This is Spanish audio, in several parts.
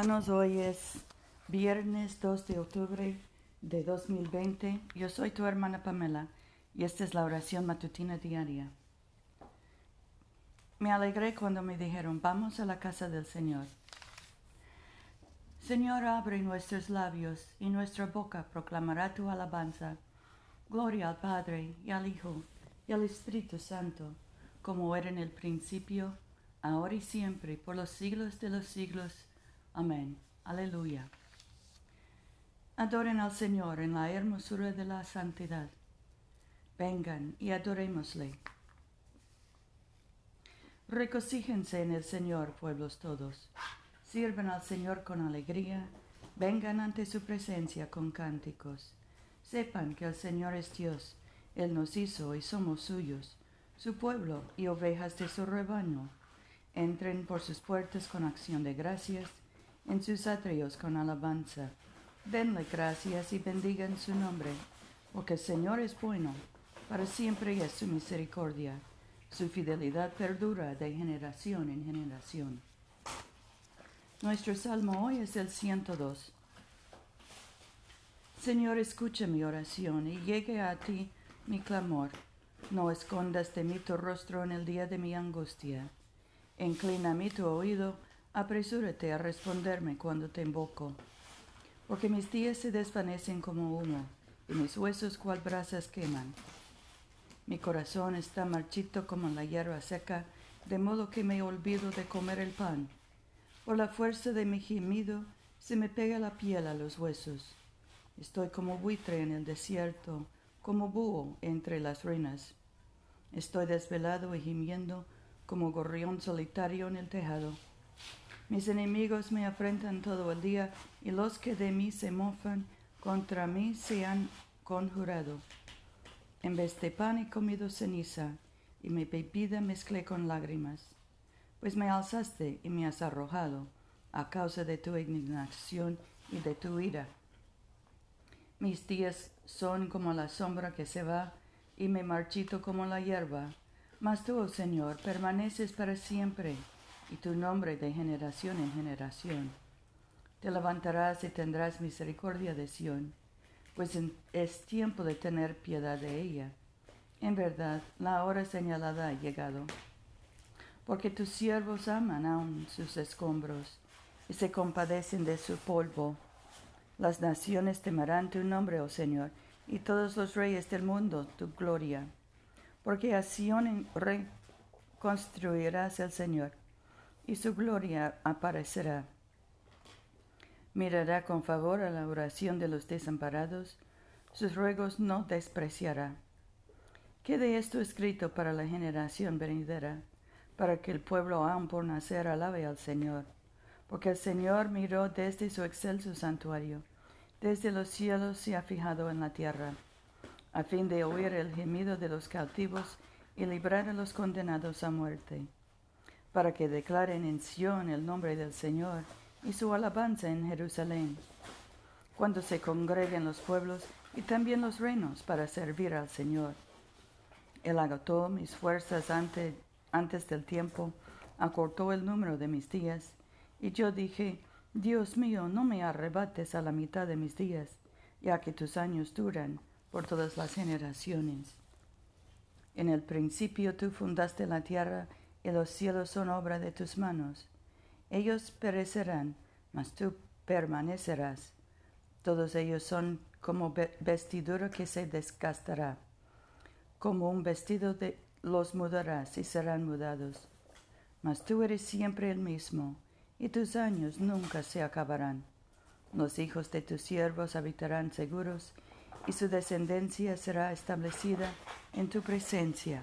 hermanos, hoy es viernes 2 de octubre de 2020. Yo soy tu hermana Pamela y esta es la oración matutina diaria. Me alegré cuando me dijeron, vamos a la casa del Señor. Señor, abre nuestros labios y nuestra boca proclamará tu alabanza. Gloria al Padre y al Hijo y al Espíritu Santo, como era en el principio, ahora y siempre, por los siglos de los siglos. Amén. Aleluya. Adoren al Señor en la hermosura de la santidad. Vengan y adorémosle. Recocíjense en el Señor, pueblos todos. Sirvan al Señor con alegría. Vengan ante su presencia con cánticos. Sepan que el Señor es Dios. Él nos hizo y somos suyos, su pueblo y ovejas de su rebaño. Entren por sus puertas con acción de gracias en sus atrios con alabanza. Denle gracias y bendigan su nombre, porque el Señor es bueno, para siempre es su misericordia. Su fidelidad perdura de generación en generación. Nuestro salmo hoy es el 102. Señor, escucha mi oración y llegue a ti mi clamor. No escondas de mí tu rostro en el día de mi angustia. Inclina mi tu oído Apresúrate a responderme cuando te invoco, porque mis días se desvanecen como humo y mis huesos cual brasas queman. Mi corazón está marchito como la hierba seca, de modo que me olvido de comer el pan. Por la fuerza de mi gemido se me pega la piel a los huesos. Estoy como buitre en el desierto, como búho entre las ruinas. Estoy desvelado y gimiendo como gorrión solitario en el tejado. Mis enemigos me afrentan todo el día y los que de mí se mofan contra mí se han conjurado. En vez de pan he comido ceniza y mi bebida mezclé con lágrimas, pues me alzaste y me has arrojado a causa de tu indignación y de tu ira. Mis días son como la sombra que se va y me marchito como la hierba, mas tú, oh Señor, permaneces para siempre y tu nombre de generación en generación. Te levantarás y tendrás misericordia de Sión, pues es tiempo de tener piedad de ella. En verdad, la hora señalada ha llegado, porque tus siervos aman aún sus escombros y se compadecen de su polvo. Las naciones temerán tu nombre, oh Señor, y todos los reyes del mundo tu gloria, porque a Sión reconstruirás el Señor y su gloria aparecerá. Mirará con favor a la oración de los desamparados, sus ruegos no despreciará. Quede esto escrito para la generación venidera, para que el pueblo aún por nacer alabe al Señor, porque el Señor miró desde su excelso santuario, desde los cielos se ha fijado en la tierra, a fin de oír el gemido de los cautivos y librar a los condenados a muerte para que declaren en Sión el nombre del Señor y su alabanza en Jerusalén, cuando se congreguen los pueblos y también los reinos para servir al Señor. Él agotó mis fuerzas antes, antes del tiempo, acortó el número de mis días, y yo dije, Dios mío, no me arrebates a la mitad de mis días, ya que tus años duran por todas las generaciones. En el principio tú fundaste la tierra y los cielos son obra de tus manos. Ellos perecerán, mas tú permanecerás. Todos ellos son como vestidura que se desgastará. Como un vestido de los mudarás y serán mudados. Mas tú eres siempre el mismo, y tus años nunca se acabarán. Los hijos de tus siervos habitarán seguros, y su descendencia será establecida en tu presencia.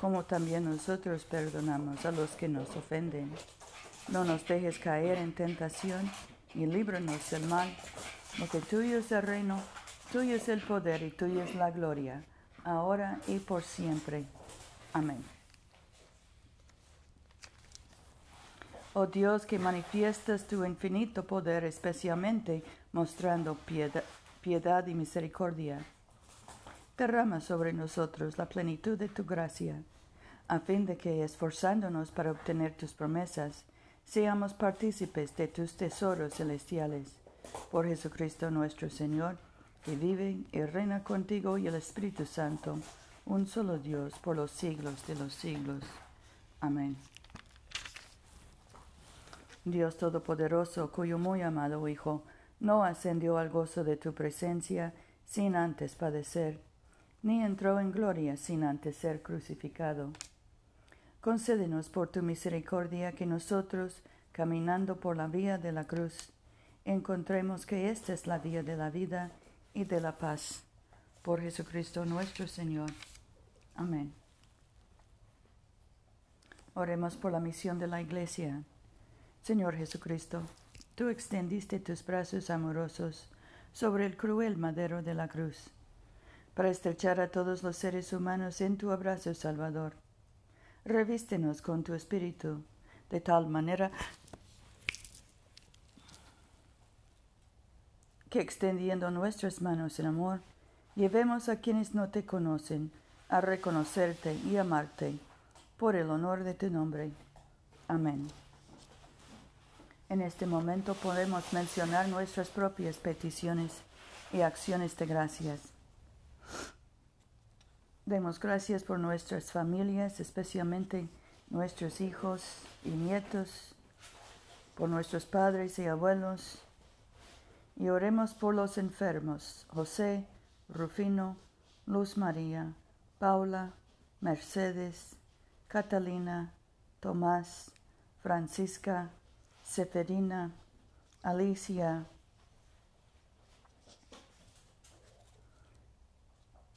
como también nosotros perdonamos a los que nos ofenden. No nos dejes caer en tentación y líbranos del mal, porque tuyo es el reino, tuyo es el poder y tuya es la gloria, ahora y por siempre. Amén. Oh Dios, que manifiestas tu infinito poder, especialmente mostrando piedad, piedad y misericordia. Derrama sobre nosotros la plenitud de tu gracia, a fin de que, esforzándonos para obtener tus promesas, seamos partícipes de tus tesoros celestiales. Por Jesucristo nuestro Señor, que vive y reina contigo y el Espíritu Santo, un solo Dios, por los siglos de los siglos. Amén. Dios Todopoderoso, cuyo muy amado Hijo no ascendió al gozo de tu presencia sin antes padecer, ni entró en gloria sin antes ser crucificado. Concédenos por tu misericordia que nosotros, caminando por la vía de la cruz, encontremos que esta es la vía de la vida y de la paz. Por Jesucristo nuestro Señor. Amén. Oremos por la misión de la Iglesia. Señor Jesucristo, tú extendiste tus brazos amorosos sobre el cruel madero de la cruz, para estrechar a todos los seres humanos en tu abrazo salvador. Revístenos con tu espíritu, de tal manera que extendiendo nuestras manos en amor, llevemos a quienes no te conocen a reconocerte y amarte por el honor de tu nombre. Amén. En este momento podemos mencionar nuestras propias peticiones y acciones de gracias. Demos gracias por nuestras familias, especialmente nuestros hijos y nietos, por nuestros padres y abuelos, y oremos por los enfermos, José, Rufino, Luz María, Paula, Mercedes, Catalina, Tomás, Francisca, Seferina, Alicia,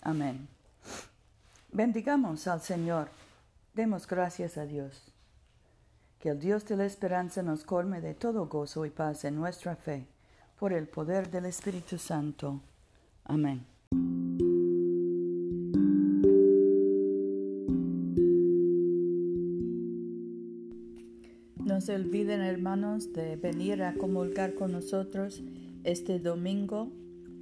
Amén. Bendigamos al Señor. Demos gracias a Dios. Que el Dios de la esperanza nos colme de todo gozo y paz en nuestra fe, por el poder del Espíritu Santo. Amén. No se olviden, hermanos, de venir a comulgar con nosotros este domingo